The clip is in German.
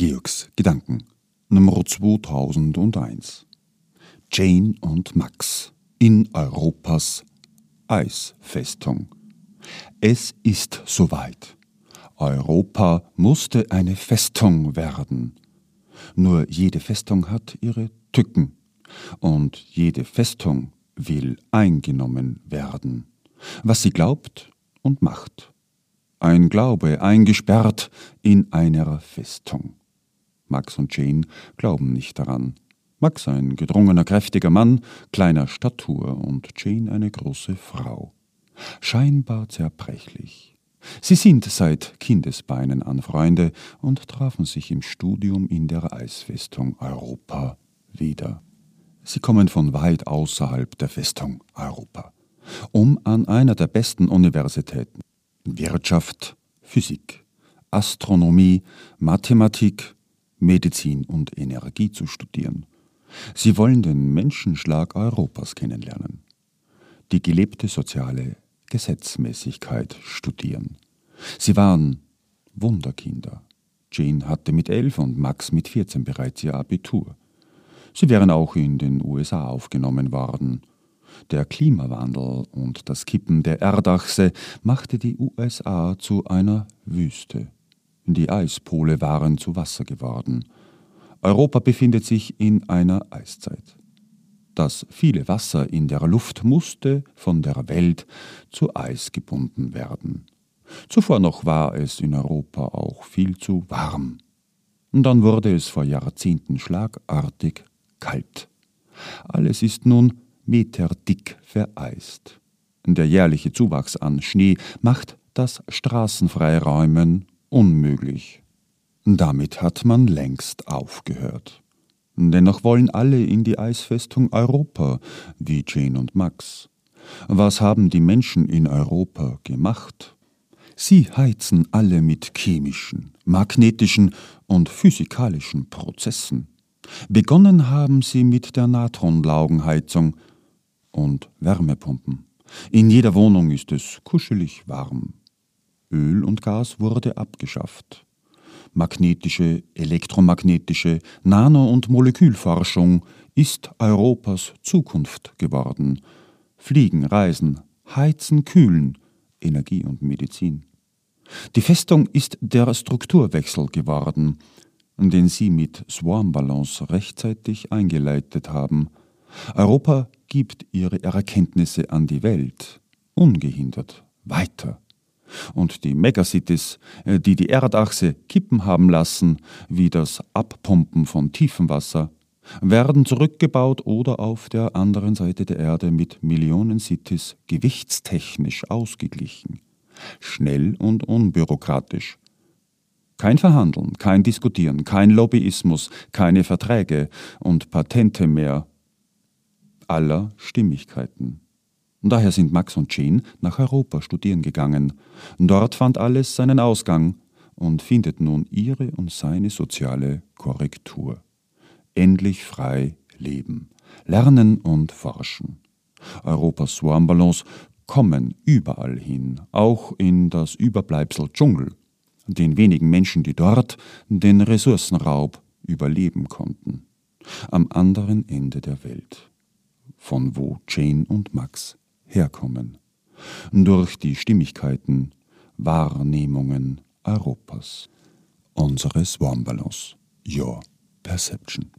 Georgs Gedanken Nummer 2001 Jane und Max in Europas Eisfestung. Es ist soweit. Europa musste eine Festung werden. Nur jede Festung hat ihre Tücken und jede Festung will eingenommen werden, was sie glaubt und macht. Ein Glaube eingesperrt in einer Festung. Max und Jane glauben nicht daran. Max ein gedrungener, kräftiger Mann, kleiner Statur und Jane eine große Frau. Scheinbar zerbrechlich. Sie sind seit Kindesbeinen an Freunde und trafen sich im Studium in der Eisfestung Europa wieder. Sie kommen von weit außerhalb der Festung Europa, um an einer der besten Universitäten Wirtschaft, Physik, Astronomie, Mathematik, Medizin und Energie zu studieren. Sie wollen den Menschenschlag Europas kennenlernen, die gelebte soziale Gesetzmäßigkeit studieren. Sie waren Wunderkinder. Jane hatte mit elf und Max mit 14 bereits ihr Abitur. Sie wären auch in den USA aufgenommen worden. Der Klimawandel und das Kippen der Erdachse machte die USA zu einer Wüste. Die Eispole waren zu Wasser geworden. Europa befindet sich in einer Eiszeit. Das viele Wasser in der Luft musste von der Welt zu Eis gebunden werden. Zuvor noch war es in Europa auch viel zu warm. Und dann wurde es vor Jahrzehnten schlagartig kalt. Alles ist nun meterdick vereist. Der jährliche Zuwachs an Schnee macht das Straßenfreiräumen unmöglich. Damit hat man längst aufgehört. Dennoch wollen alle in die Eisfestung Europa, wie Jane und Max. Was haben die Menschen in Europa gemacht? Sie heizen alle mit chemischen, magnetischen und physikalischen Prozessen. Begonnen haben sie mit der Natronlaugenheizung und Wärmepumpen. In jeder Wohnung ist es kuschelig warm. Öl und Gas wurde abgeschafft. Magnetische, elektromagnetische, Nano- und Molekülforschung ist Europas Zukunft geworden. Fliegen, Reisen, Heizen, Kühlen, Energie und Medizin. Die Festung ist der Strukturwechsel geworden, den sie mit Swarm-Balance rechtzeitig eingeleitet haben. Europa gibt ihre Erkenntnisse an die Welt, ungehindert, weiter. Und die Megacities, äh, die die Erdachse kippen haben lassen, wie das Abpumpen von Tiefenwasser, werden zurückgebaut oder auf der anderen Seite der Erde mit Millionen Cities gewichtstechnisch ausgeglichen. Schnell und unbürokratisch. Kein Verhandeln, kein Diskutieren, kein Lobbyismus, keine Verträge und Patente mehr aller Stimmigkeiten. Daher sind Max und Jean nach Europa studieren gegangen. Dort fand alles seinen Ausgang und findet nun ihre und seine soziale Korrektur. Endlich frei leben, lernen und forschen. Europas Swarmballons kommen überall hin, auch in das Überbleibsel Dschungel, den wenigen Menschen, die dort den Ressourcenraub überleben konnten. Am anderen Ende der Welt von wo Jane und Max herkommen, durch die Stimmigkeiten, Wahrnehmungen Europas. Unsere Swarmballons. Your Perception.